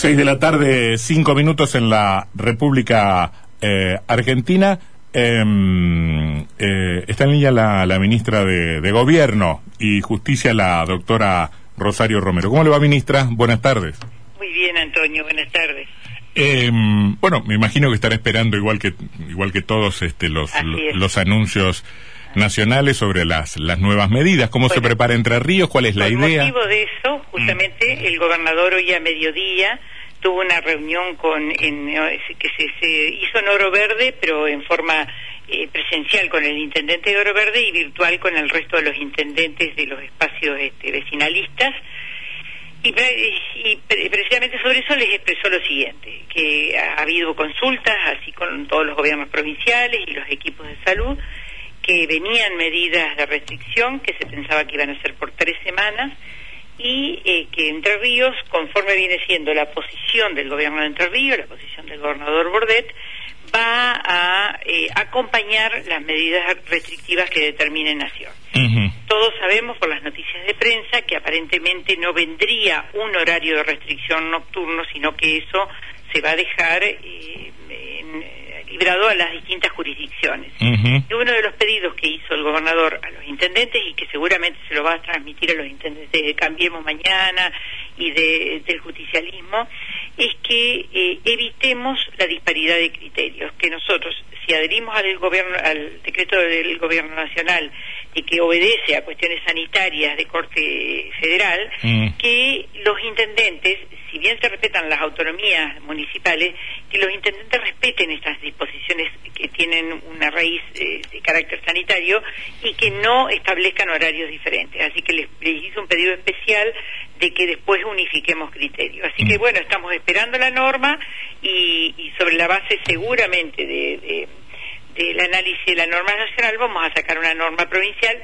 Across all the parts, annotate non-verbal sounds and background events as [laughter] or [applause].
Seis de la tarde, cinco minutos en la República eh, Argentina. Em, eh, está en línea la, la ministra de, de, Gobierno y Justicia, la doctora Rosario Romero. ¿Cómo le va, ministra? Buenas tardes. Muy bien, Antonio. Buenas tardes. Eh, bueno, me imagino que estará esperando igual que igual que todos este, los, los, los anuncios nacionales sobre las, las nuevas medidas. ¿Cómo Bueno, se prepara Entre Ríos? ¿Cuál es la Por idea? motivo de eso, justamente el gobernador hoy a mediodía tuvo una reunión con en, eh, que se, se hizo en Oro Verde, pero en forma eh, presencial con el intendente de Oro Verde y virtual con el resto de los intendentes de los espacios este, vecinalistas. Y, pre- y pre- precisamente sobre eso les expresó lo siguiente, que ha habido consultas, así con todos los gobiernos provinciales y los equipos de salud, que venían medidas de restricción que se pensaba que iban a ser por tres semanas y eh, que Entre Ríos, conforme viene siendo la posición del gobierno de Entre Ríos, la posición del gobernador Bordet, va a eh, acompañar las medidas restrictivas que determine Nación. Todos sabemos por las noticias de prensa que aparentemente no vendría un horario de restricción nocturno, sino que eso se va a dejar eh, eh, librado a las distintas jurisdicciones. Y uno de los pedidos que hizo el gobernador a los intendentes y que seguramente se lo va a transmitir a los intendentes de Cambiemos Mañana y de- del justicialismo es que eh, evitemos la disparidad de criterios, que nosotros si adherimos al gobierno al decreto del gobierno nacional y que obedece a cuestiones sanitarias de corte federal, Mm. que los intendentes, si bien se respetan las autonomías municipales, que los intendentes respeten estas disposiciones que tienen una raíz eh, de carácter sanitario y que no establezcan horarios diferentes. Así que les, les hice un pedido especial de que después unifiquemos criterios. Así que Mm. bueno, estamos esperando la norma y, y sobre la base seguramente de- de del análisis de la norma nacional vamos a sacar una norma provincial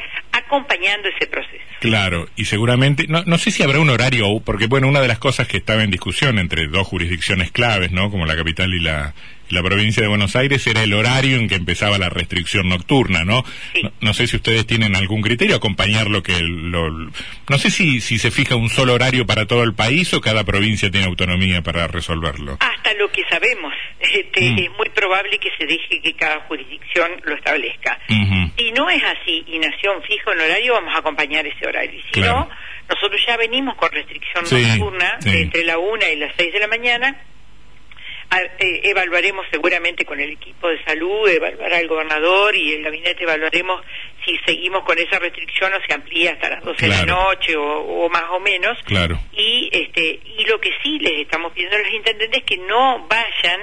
acompañando ese proceso. Claro, y seguramente, no, no sé si habrá un horario, porque bueno, una de las cosas que estaba en discusión entre dos jurisdicciones claves, ¿no? Como la capital y la, la provincia de Buenos Aires, era el horario en que empezaba la restricción nocturna, ¿no? Sí. No, no sé si ustedes tienen algún criterio, acompañar lo que, lo, no sé si, si se fija un solo horario para todo el país o cada provincia tiene autonomía para resolverlo. Hasta lo que sabemos, este, Mm. es muy probable que se deje que cada jurisdicción lo establezca. Si no es así y Nación fija un horario, vamos a acompañar ese horario. Y si Claro. no, nosotros ya venimos con restricción Sí, nocturna sí. entre la una y las seis de la mañana. A- eh, evaluaremos seguramente con el equipo de salud, evaluará el gobernador y el gabinete evaluaremos si seguimos con esa restricción o se amplía hasta las 12 de la noche o, o más o menos Claro. y este y lo que sí les estamos pidiendo a los intendentes es que no vayan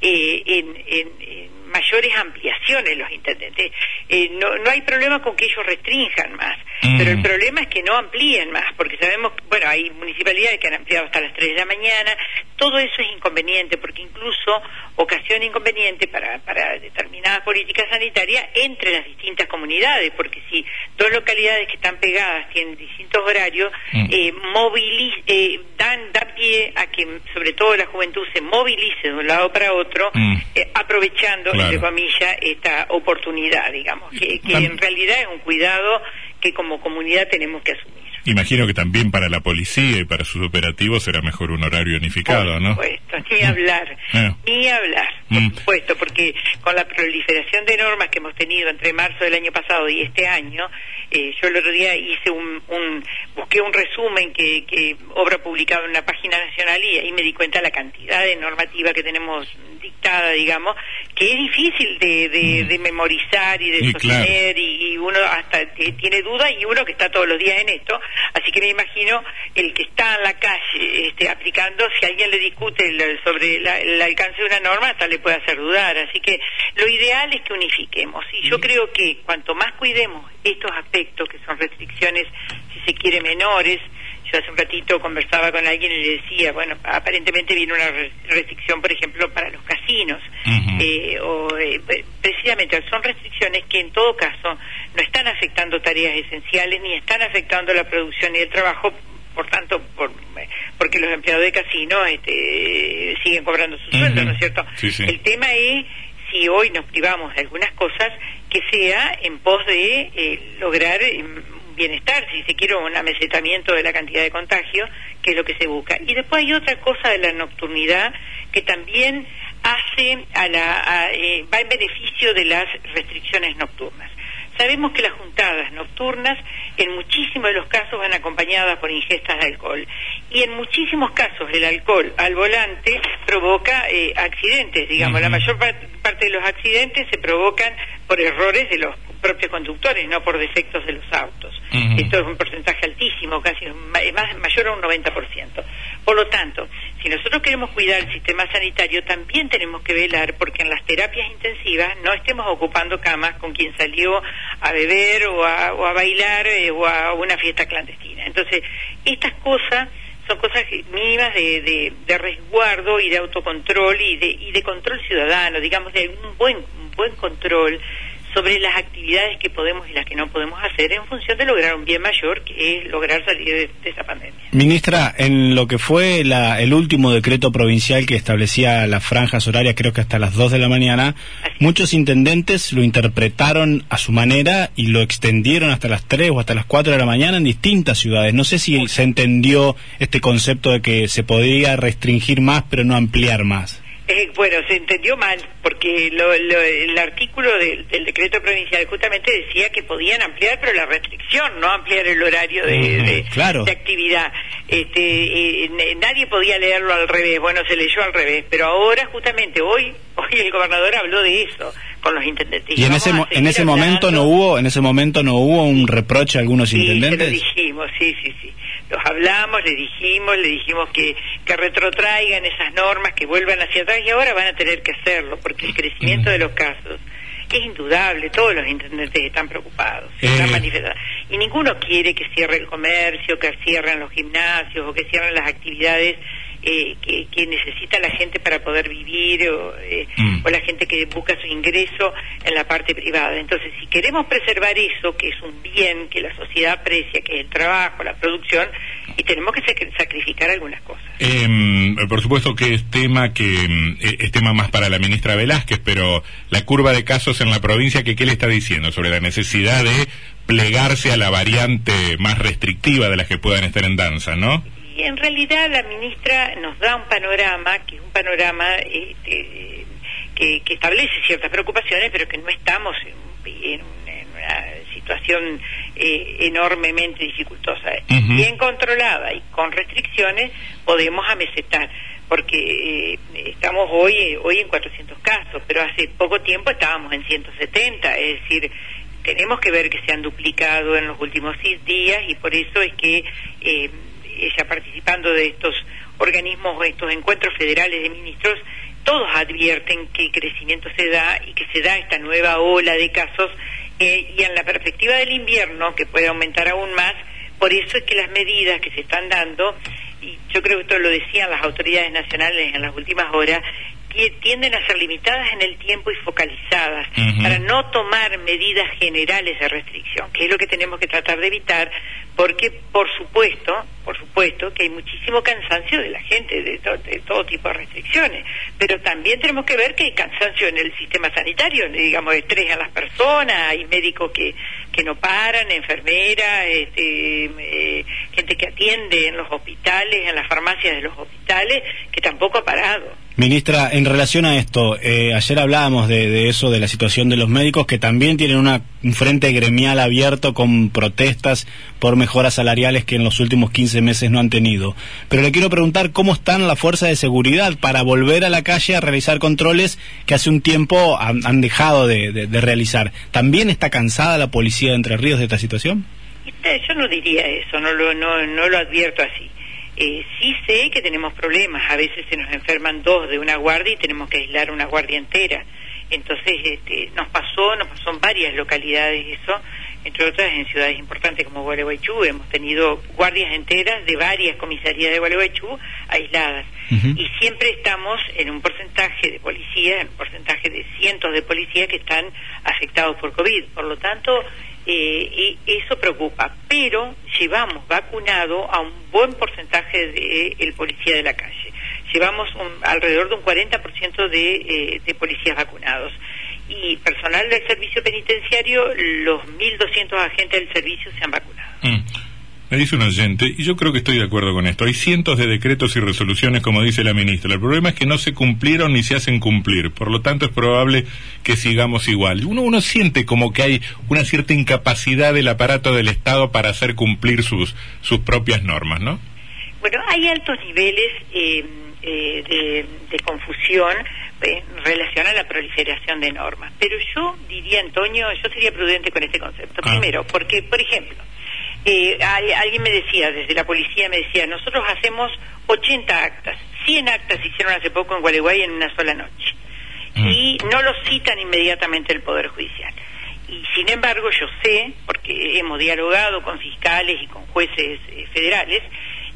eh, en, en- en mayores ampliaciones los intendentes Eh, no no hay problema con que ellos restrinjan más Mm. pero el problema es que no amplíen más porque sabemos bueno hay municipalidades que han ampliado hasta las 3 de la mañana todo eso es inconveniente porque incluso ocasiona inconveniente para para determinadas políticas sanitarias entre las distintas comunidades porque si dos localidades que están pegadas tienen distintos horarios Mm. eh, movili- eh, dan, da pie a que sobre todo la juventud se movilice de un lado para otro, Mm. eh, aprovechando, Claro. Entre comillas, esta oportunidad, digamos, que, en realidad es un cuidado que como comunidad tenemos que asumir. Imagino que también para la policía y para sus operativos será mejor un horario unificado, Por ¿no? supuesto, ni Mm. hablar, Eh. ni hablar, por Mm. supuesto, porque con la proliferación de normas que hemos tenido entre marzo del año pasado y este año, eh, yo el otro día hice un, un- busqué un resumen que, que obra publicado en una página nacional y ahí me di cuenta la cantidad de normativa que tenemos dictada, digamos, que es difícil de, de, Mm. de memorizar y de Y claro. sostener y, y uno hasta tiene dudas y uno que está todos los días en esto, así que me imagino el que está en la calle este, aplicando, si alguien le discute el- sobre la- el alcance de una norma, hasta le puede hacer dudar, así que lo ideal es que unifiquemos. Y yo creo que cuanto más cuidemos estos aspectos que son restricciones, si se quiere, menores, hace un ratito conversaba con alguien y le decía, bueno, aparentemente viene una re- restricción, por ejemplo, para los casinos. Eh, o, eh, pre- precisamente son restricciones que en todo caso no están afectando tareas esenciales ni están afectando la producción y el trabajo, por tanto, por, porque los empleados de casinos este, siguen cobrando su sueldo, Ujú. ¿no es cierto? Sí, sí. El tema es si hoy nos privamos de algunas cosas, que sea en pos de eh, lograr un bienestar, si se quiere un amesetamiento de la cantidad de contagio, que es lo que se busca. Y después hay otra cosa de la nocturnidad que también hace a la, eh, va en beneficio de las restricciones nocturnas. Sabemos que las juntadas nocturnas en muchísimos de los casos van acompañadas por ingestas de alcohol y en muchísimos casos el alcohol al volante provoca eh, accidentes, digamos, la mayor parte de los accidentes se provocan por errores de los propios conductores, no por defectos de los autos. Esto es un porcentaje altísimo, casi más, mayor a un 90%. Por lo tanto, si nosotros queremos cuidar el sistema sanitario, también tenemos que velar porque en las terapias intensivas no estemos ocupando camas con quien salió a beber o a, bailar eh, o a una fiesta clandestina. Entonces, estas cosas son cosas mínimas de, de, resguardo y de autocontrol y de, y de control ciudadano, digamos, de un buen, un buen control sobre las actividades que podemos y las que no podemos hacer en función de lograr un bien mayor, que es lograr salir de, esa pandemia. Ministra, en lo que fue el último decreto provincial que establecía las franjas horarias, creo que hasta las 2 de la mañana, muchos intendentes lo interpretaron a su manera y lo extendieron hasta las 3 o hasta las 4 de la mañana en distintas ciudades. No sé si se entendió este concepto de que se podía restringir más pero no ampliar más. Eh, bueno, se entendió mal, porque el artículo del, decreto provincial justamente decía que podían ampliar, pero la restricción, no ampliar el horario de, actividad. Este, eh, nadie podía leerlo al revés, bueno, se leyó al revés, pero ahora justamente hoy, [laughs] hoy el gobernador habló de eso con los intendentes. Y, en ese, en ese momento no hubo, en ese momento no hubo un reproche a algunos intendentes. Sí, lo dijimos, sí, sí, sí los hablamos, le dijimos, le dijimos que, que retrotraigan esas normas, que vuelvan hacia atrás y ahora van a tener que hacerlo porque el crecimiento de los casos es indudable, todos los intendentes están preocupados, están manifestando. Y ninguno quiere que cierre el comercio, que cierren los gimnasios o que cierren las actividades eh, que, necesita la gente para poder vivir o, eh, mm. o, la gente que busca su ingreso en la parte privada. Entonces, si queremos preservar eso, que es un bien que la sociedad aprecia, que es el trabajo, la producción, y tenemos que sacrificar algunas cosas. Em, por supuesto que es tema que em, e, es tema más para la ministra Velázquez, pero la curva de casos en la provincia, que qué le está diciendo sobre la necesidad de plegarse a la variante más restrictiva de las que puedan estar en danza, ¿no? Y en realidad la ministra nos da un panorama, que es un panorama este, que, establece ciertas preocupaciones, pero que no estamos en, una situación eh, enormemente dificultosa. Bien controlada y con restricciones podemos amesetar porque eh, estamos hoy hoy en 400 casos, pero hace poco tiempo estábamos en 170, es decir, tenemos que ver que se han duplicado en los últimos días y por eso es que eh, ella participando de estos organismos, estos encuentros federales de ministros, todos advierten que el crecimiento se da y que se da esta nueva ola de casos eh, y en la perspectiva del invierno, que puede aumentar aún más, por eso es que las medidas que se están dando, y yo creo que esto lo decían las autoridades nacionales en las últimas horas, tienden a ser limitadas en el tiempo y focalizadas para no tomar medidas generales de restricción, que es lo que tenemos que tratar de evitar, porque por supuesto, por supuesto que hay muchísimo cansancio de la gente de, todo tipo de restricciones, pero también tenemos que ver que hay cansancio en el sistema sanitario, digamos estrés a las personas, hay médicos que, que no paran, enfermeras, este, eh, que atiende en los hospitales, en las farmacias de los hospitales, que tampoco ha parado. Ministra, en relación a esto, eh, ayer hablábamos de, de, eso, de la situación de los médicos que también tienen una, un frente gremial abierto con protestas por mejoras salariales que en los últimos 15 meses no han tenido. Pero le quiero preguntar cómo están las fuerzas de seguridad para volver a la calle a realizar controles que hace un tiempo han, dejado de, realizar. ¿También está cansada la policía de Entre Ríos de esta situación? Yo no diría eso, no lo, no, no lo advierto así. Eh, sí sé que tenemos problemas, a veces se nos enferman dos de una guardia y tenemos que aislar una guardia entera. Entonces, este, nos pasó, nos pasó en varias localidades eso, entre otras en ciudades importantes como Gualeguaychú, hemos tenido guardias enteras de varias comisarías de Gualeguaychú aisladas. Y siempre estamos en un porcentaje de policías, en un porcentaje de cientos de policías que están afectados por COVID. Por lo tanto, eh, eso preocupa. Pero llevamos vacunado a un buen porcentaje de el policía de la calle. Llevamos alrededor de un 40% de, eh, de policías vacunados y personal del servicio penitenciario, los 1.200 agentes del servicio se han vacunado. Mm. Me dice un oyente, y yo creo que estoy de acuerdo con esto, hay cientos de decretos y resoluciones, como dice la ministra. El problema es que no se cumplieron ni se hacen cumplir. Por lo tanto, es probable que sigamos igual. Uno, uno siente como que hay una cierta incapacidad del aparato del Estado para hacer cumplir sus, sus propias normas, ¿no? Bueno, hay altos niveles eh, eh, de, confusión en relación a la proliferación de normas. Pero yo diría, Antonio, yo sería prudente con este concepto. Ah. Primero, porque, por ejemplo, eh, alguien me decía, desde la policía me decía, nosotros hacemos 80 actas, 100 actas hicieron hace poco en Gualeguay en una sola noche. Mm. Y no los citan inmediatamente el Poder Judicial. Y sin embargo, yo sé, porque hemos dialogado con fiscales y con jueces eh, federales,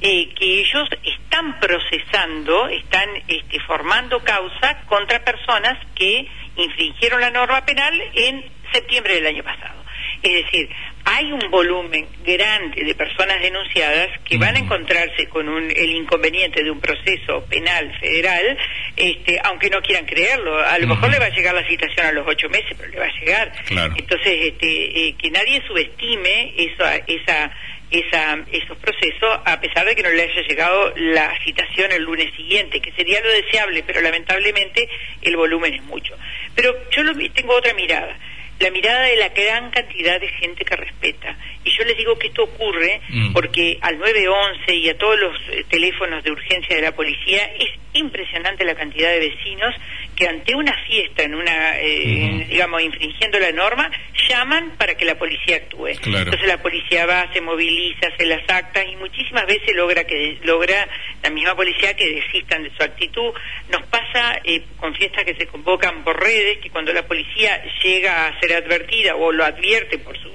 eh, que ellos están procesando, están este, formando causa contra personas que infringieron la norma penal en septiembre del año pasado. Es decir, hay un volumen grande de personas denunciadas que van a encontrarse con el inconveniente de un proceso penal federal, este, aunque no quieran creerlo. A lo mejor le va a llegar la citación a los ocho meses, pero le va a llegar. Entonces, este, eh, que nadie subestime esa, esa, esa, esos procesos, a pesar de que no le haya llegado la citación el lunes siguiente, que sería lo deseable, pero lamentablemente el volumen es mucho. Pero yo lo, tengo otra mirada la mirada de la gran cantidad de gente que respeta. Y yo les digo que esto ocurre mm. porque al 911 y a todos los eh, teléfonos de urgencia de la policía es impresionante la cantidad de vecinos que ante una fiesta, en una, eh, digamos, infringiendo la norma, llaman para que la policía actúe. Entonces la policía va, se moviliza, hace las actas y muchísimas veces logra que logra la misma policía que desistan de su actitud. Nos pasa eh, con fiestas que se convocan por redes, que cuando la policía llega a ser advertida o lo advierte por su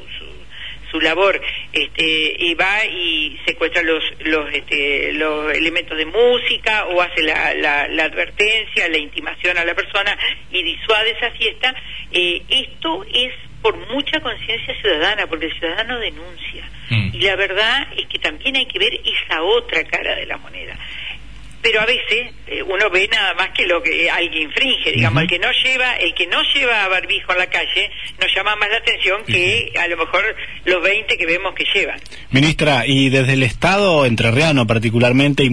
su labor este, y va y secuestra los los este, los elementos de música o hace la, la, advertencia la intimación a la persona y disuade esa fiesta eh, esto es por mucha conciencia ciudadana porque el ciudadano denuncia mm. y la verdad es que también hay que ver esa otra cara de la moneda pero a veces eh, uno ve nada más que lo que alguien infringe, digamos, el que no lleva, el que no lleva barbijo a la calle nos llama más la atención que a lo mejor los 20 que vemos que llevan. Ministra, y desde el Estado entrerriano particularmente y,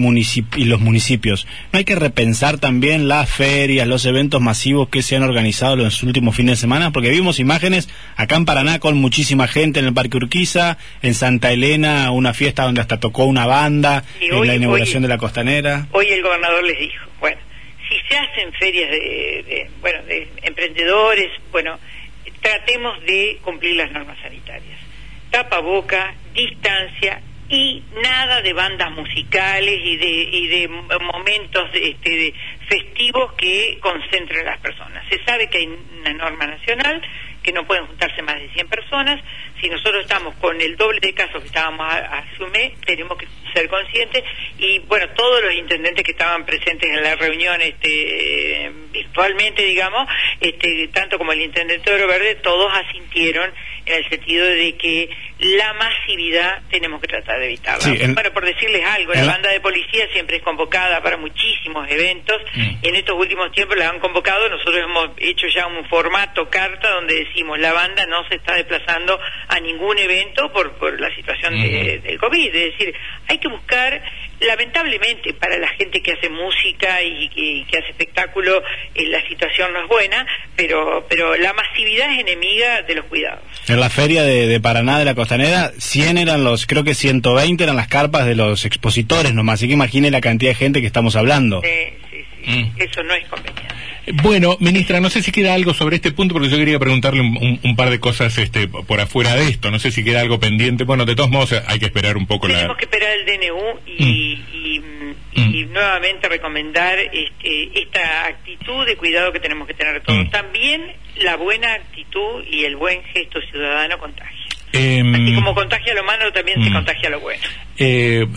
y los municipios, ¿no hay que repensar también las ferias, los eventos masivos que se han organizado en los últimos fines de semana? Porque vimos imágenes acá en Paraná con muchísima gente en el Parque Urquiza, en Santa Elena, una fiesta donde hasta tocó una banda, en la inauguración de la costanera hoy el gobernador les dijo, bueno, si se hacen ferias de, bueno, de emprendedores, bueno, tratemos de cumplir las normas sanitarias. Tapaboca, distancia y nada de bandas musicales y de, y de momentos este, festivos que concentren a las personas. Se sabe que hay una norma nacional que no pueden juntarse más de 100 personas. Si nosotros estamos con el doble de casos que estábamos a, asumir, tenemos que ser conscientes. Y bueno, todos los intendentes que estaban presentes en la reunión este, virtualmente, digamos, este, tanto como el intendente de Oro Verde, todos asintieron en el sentido de que la masividad tenemos que tratar de evitarla. Bueno, por decirles algo, la banda de policía siempre es convocada para muchísimos eventos. Mm. En estos últimos tiempos la han convocado. Nosotros hemos hecho ya un formato carta donde decimos la banda no se está desplazando a ningún evento por, por la situación de, del COVID. Es decir, hay que buscar lamentablemente para la gente que hace música y que, hace espectáculo eh, la situación no es buena, pero pero la masividad es enemiga de los cuidados. En la feria de, Paraná de la Costanera, 100 eran los, creo que 120 eran las carpas de los expositores nomás, así que imagine la cantidad de gente que estamos hablando. Sí, sí, sí, mm. eso no es conveniente. Bueno, ministra, no sé si queda algo sobre este punto, porque yo quería preguntarle un, par de cosas este, por afuera de esto. No sé si queda algo pendiente. Bueno, de todos modos hay que esperar un poco la... Tenemos que esperar el DNU y, mm. y, nuevamente recomendar este, esta actitud de cuidado que tenemos que tener todos. Mm. También la buena actitud y el buen gesto ciudadano contagia. Em, Así como contagia lo malo, también se mm. contagia lo bueno. Eh,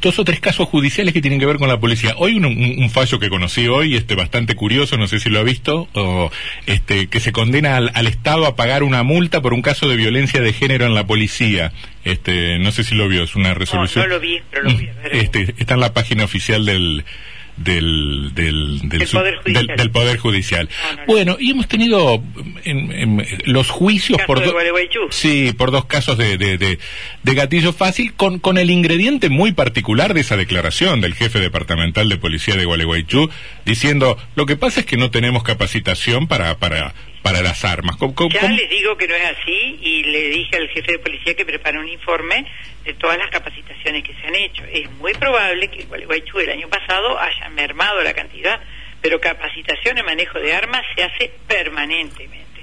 dos o tres casos judiciales que tienen que ver con la policía. Hoy un, fallo que conocí hoy, este bastante curioso, no sé si lo ha visto, o, este, que se condena al, Estado a pagar una multa por un caso de violencia de género en la policía. Este, no sé si lo vio, es una resolución. No, lo vi, pero lo vi. Este, está en la página oficial del del, del, del, Poder Judicial. del- del Poder Judicial. No, no, no. Bueno, y hemos tenido en, en, los juicios por do-. Sí, por dos casos de, de, de, de gatillo fácil, con, con el ingrediente muy particular de esa declaración del jefe departamental de policía de Gualeguaychú, diciendo, lo que pasa es que no tenemos capacitación para, para, para las armas. ¿Cómo- cómo- Ya cómo- les digo que no es así y le dije al jefe de policía que prepare un informe de todas las capacitaciones que se han hecho. Es muy probable que en Gualeguaychú el año pasado haya mermado la cantidad, pero capacitación en manejo de armas se hace permanentemente.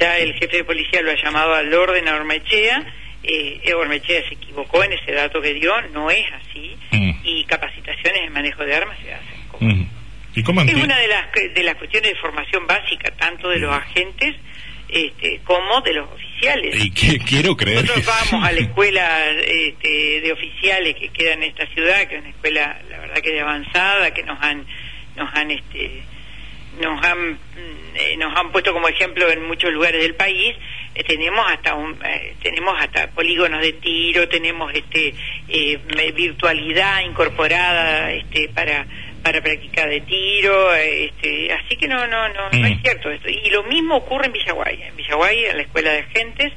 Ya el jefe de policía lo ha llamado al orden a Ormechea, eh, Ormechea se equivocó en ese dato que dio, no es así, Mm. y capacitaciones en manejo de armas se hacen. como Mm. ¿Y cómo es una de las de las cuestiones de formación básica tanto de los agentes este, como de los oficiales. Y que- quiero creer Nosotros que vamos a la [laughs] escuela este, de oficiales que queda en esta ciudad, que es una escuela, la verdad que de avanzada, que nos han nos han este nos han mm, eh, nos han puesto como ejemplo en muchos lugares del país. Eh, tenemos hasta un, eh, tenemos hasta polígonos de tiro tenemos este eh, virtualidad incorporada este para para práctica de tiro este así que no no no no es Mm. cierto esto y lo mismo ocurre en Villaguay en Villaguay en la escuela de agentes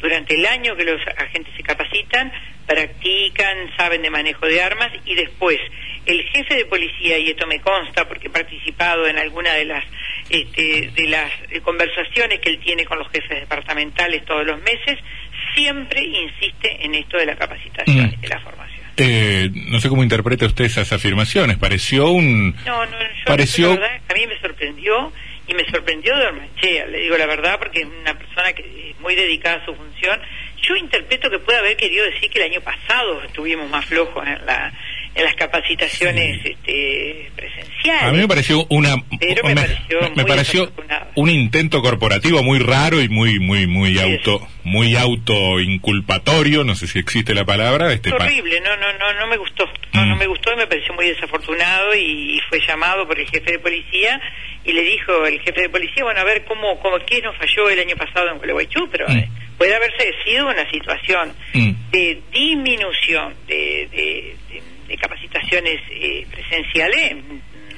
durante el año que los agentes se capacitan, practican, saben de manejo de armas y después el jefe de policía, y esto me consta porque he participado en alguna de las este, de las eh, conversaciones que él tiene con los jefes departamentales todos los meses, siempre insiste en esto de la capacitación Mm. y de la formación. Eh, no sé cómo interpreta usted esas afirmaciones. Pareció un... No, no, yo Pareció- la verdad, a mí me sorprendió y me sorprendió de Ormachea, le digo la verdad, porque es una persona que es muy dedicada a su función. Yo interpreto que puede haber querido decir que el año pasado estuvimos más flojos en, la, en las capacitaciones este, presenciales. A mí me pareció una... Pero me pareció me un intento corporativo muy raro y muy muy muy Sí, auto muy auto inculpatorio, no sé si existe la palabra, este Es horrible, no, no, no, no me gustó. No, Mm. no me gustó y me pareció muy desafortunado y, y fue llamado por el jefe de policía y le dijo el jefe de policía, bueno, a ver cómo, cómo qué nos falló el año pasado en Gualeguaychú, pero Mm. eh, puede haberse sido una situación Mm. de disminución de, de- de- capacitaciones eh, presenciales,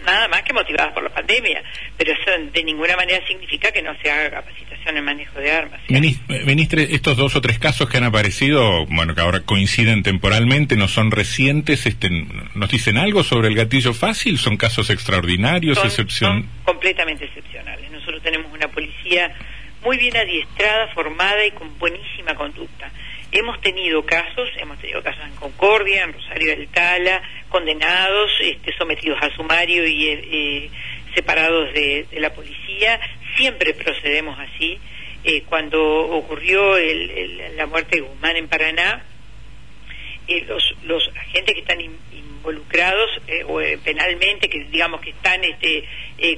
nada más que motivadas por la pandemia, pero eso de ninguna manera significa que no se haga capacitación en manejo de armas. Minis- eh, Ministre, estos dos o tres casos que han aparecido, bueno, que ahora coinciden temporalmente, no son recientes, este, ¿nos dicen algo sobre el gatillo fácil? ¿Son casos extraordinarios, son, excepción? son completamente excepcionales. Nosotros tenemos una policía muy bien adiestrada, formada y con buenísima conducta. Hemos tenido casos, hemos tenido casos en Concordia, en Rosario del Tala, condenados, este, sometidos a sumario y eh, eh, separados de, la policía. Siempre procedemos así. Eh, cuando ocurrió la muerte de Guzmán en Paraná, eh, los, los agentes que están in- involucrados eh, o, penalmente, que digamos que están este,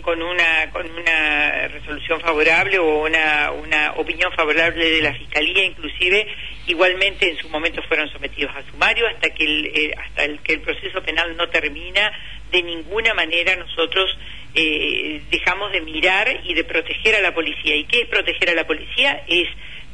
con una con una resolución favorable o una opinión favorable de la fiscalía, inclusive, igualmente en su momento fueron sometidos a sumario hasta que el, eh, hasta el que el proceso penal no termina. De ninguna manera nosotros eh, dejamos de mirar y de proteger a la policía. ¿Y qué es proteger a la policía? Es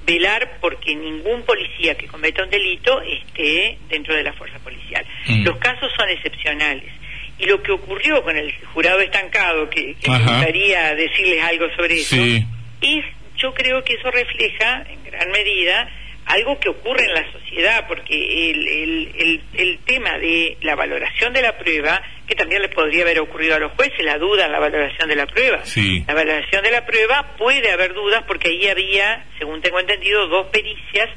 velar porque ningún policía que cometa un delito esté dentro de la fuerza policial. Mm. Los casos son excepcionales. Y lo que ocurrió con el jurado estancado, que, que me gustaría decirles algo sobre eso, Sí. es, yo creo que eso refleja en gran medida algo que ocurre en la sociedad, porque el, el, el, el tema de la valoración de la prueba, que también le podría haber ocurrido a los jueces, la duda en la valoración de la prueba. Sí. La valoración de la prueba puede haber dudas porque ahí había, según tengo entendido, dos pericias.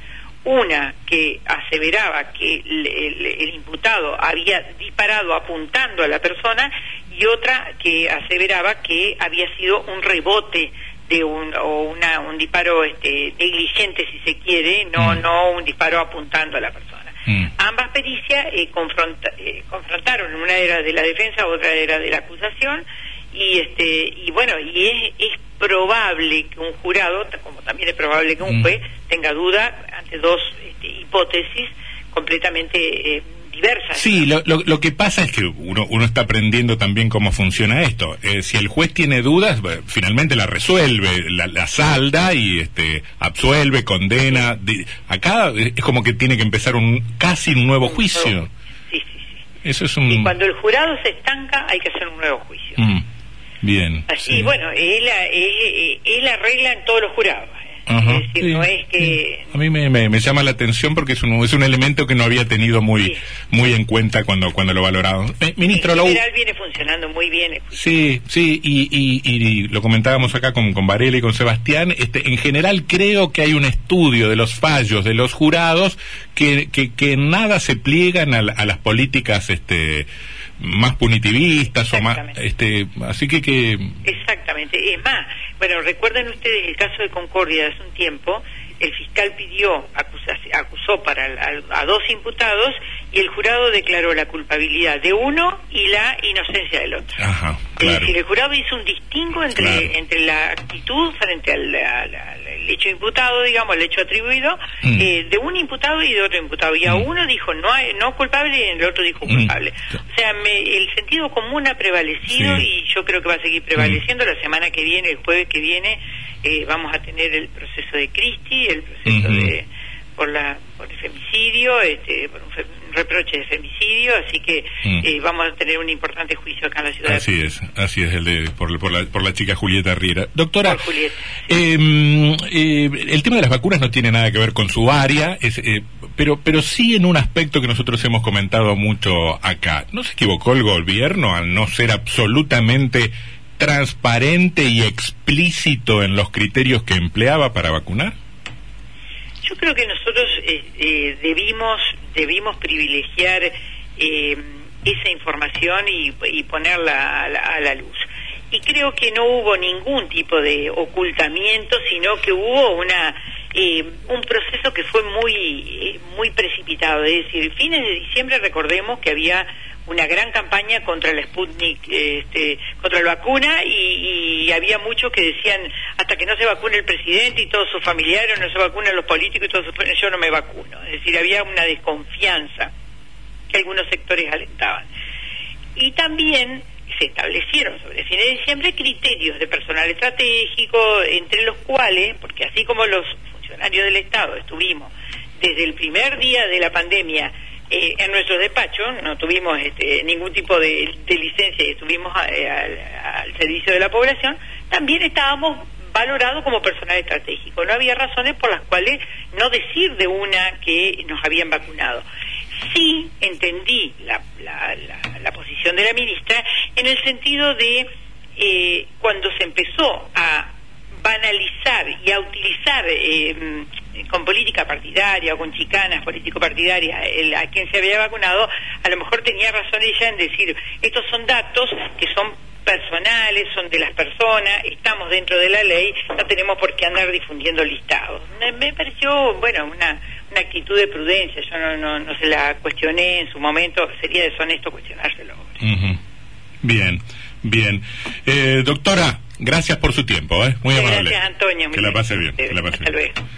Una que aseveraba que el imputado había disparado apuntando a la persona y otra que aseveraba que había sido un rebote de un o una, un disparo este, negligente si se quiere, no Mm. no un disparo apuntando a la persona. Mm. Ambas pericias eh, confronta- eh, confrontaron, una era de la defensa, otra era de la acusación, y este y bueno, y es, es probable que un jurado, como también es probable que un Mm. juez, tenga duda ante dos este, hipótesis completamente eh, diversas. Sí, lo, lo, lo que pasa es que uno, uno está aprendiendo también cómo funciona esto. Eh, si el juez tiene dudas, finalmente la resuelve, la, la salda y este, absuelve, condena. Di- acá es como que tiene que empezar un casi un nuevo juicio. Sí, sí, sí. Eso es un... Y cuando el jurado se estanca, hay que hacer un nuevo juicio. Mm, bien. Así, sí. bueno, él, él, él arregla en todos los jurados. ¿Eh? Ajá, es decir, sí, no es que... A mí me, me, me llama la atención porque es un, es un elemento que no había tenido muy Sí. muy en cuenta cuando cuando lo valoraban. Eh, ministro, en lo, general viene funcionando muy bien. Sí, sí, y, y, y lo comentábamos acá con, con Varela y con Sebastián, este, en general creo que hay un estudio de los fallos de los jurados que, que, que nada se pliegan a, la- a las políticas este, más punitivistas o más... Este, así que... que Exactamente. Es más, bueno, recuerden ustedes el caso de Concordia de hace un tiempo, el fiscal pidió, acusa- acusó para al- a dos imputados y el jurado declaró la culpabilidad de uno y la inocencia del otro. ajá, Es claro. decir, el jurado hizo un distingo entre, Claro. entre la actitud frente al, al- al- al hecho imputado, digamos, al hecho atribuido, Mm. eh, de un imputado y de otro imputado. Y a Mm. uno dijo no, hay- no culpable y el otro dijo Mm. culpable. O sea, me- el sentido común ha prevalecido Sí. y yo creo que va a seguir prevaleciendo. La semana que viene, el jueves que viene, eh, vamos a tener el proceso de Cristi, el proceso de por la por el femicidio, este, por un, fe- un reproche de femicidio, así que Mm. eh, vamos a tener un importante juicio acá en la ciudad. de Así es, así es el de por, por la, por la chica Julieta Riera. Doctora, eh, eh, el tema de las vacunas no tiene nada que ver con su área, es, eh, pero pero sí en un aspecto que nosotros hemos comentado mucho acá. ¿No se equivocó el gobierno al no ser absolutamente transparente y explícito en los criterios que empleaba para vacunar? Yo creo que nosotros eh, debimos debimos privilegiar eh, esa información y, y ponerla a la, a la luz. Y creo que no hubo ningún tipo de ocultamiento, sino que hubo una eh, un proceso que fue muy eh, muy precipitado. Es decir, fines de diciembre recordemos que había una gran campaña contra la Sputnik, este, contra la vacuna y, había muchos que decían hasta que no se vacune el presidente y todos sus familiares, no se vacunan los políticos y todos sus, yo no me vacuno. Es decir, había una desconfianza que algunos sectores alentaban. Y también se establecieron sobre fines de diciembre criterios de personal estratégico, entre los cuales, porque así como los funcionarios del Estado estuvimos desde el primer día de la pandemia eh, en nuestro despacho, no tuvimos este, ningún tipo de, licencia y estuvimos eh, al, servicio de la población, también estábamos valorados como personal estratégico. No había razones por las cuales no decir de una que nos habían vacunado. Sí entendí la, la, la- la posición de la ministra en el sentido de eh, cuando se empezó a banalizar y a utilizar eh, con política partidaria o con chicanas político-partidarias a quien se había vacunado, a lo mejor tenía razón ella en decir, estos son datos que son personales, son de las personas, estamos dentro de la ley, no tenemos por qué andar difundiendo listados. Me, me pareció, bueno, una, una actitud de prudencia, yo no, no, no se la cuestioné en su momento, sería deshonesto cuestionárselo. Bien, bien. Eh, doctora, gracias por su tiempo, ¿eh? muy amable. Gracias, Antonio. muy Que la pase bien. Que la pase Hasta bien. luego.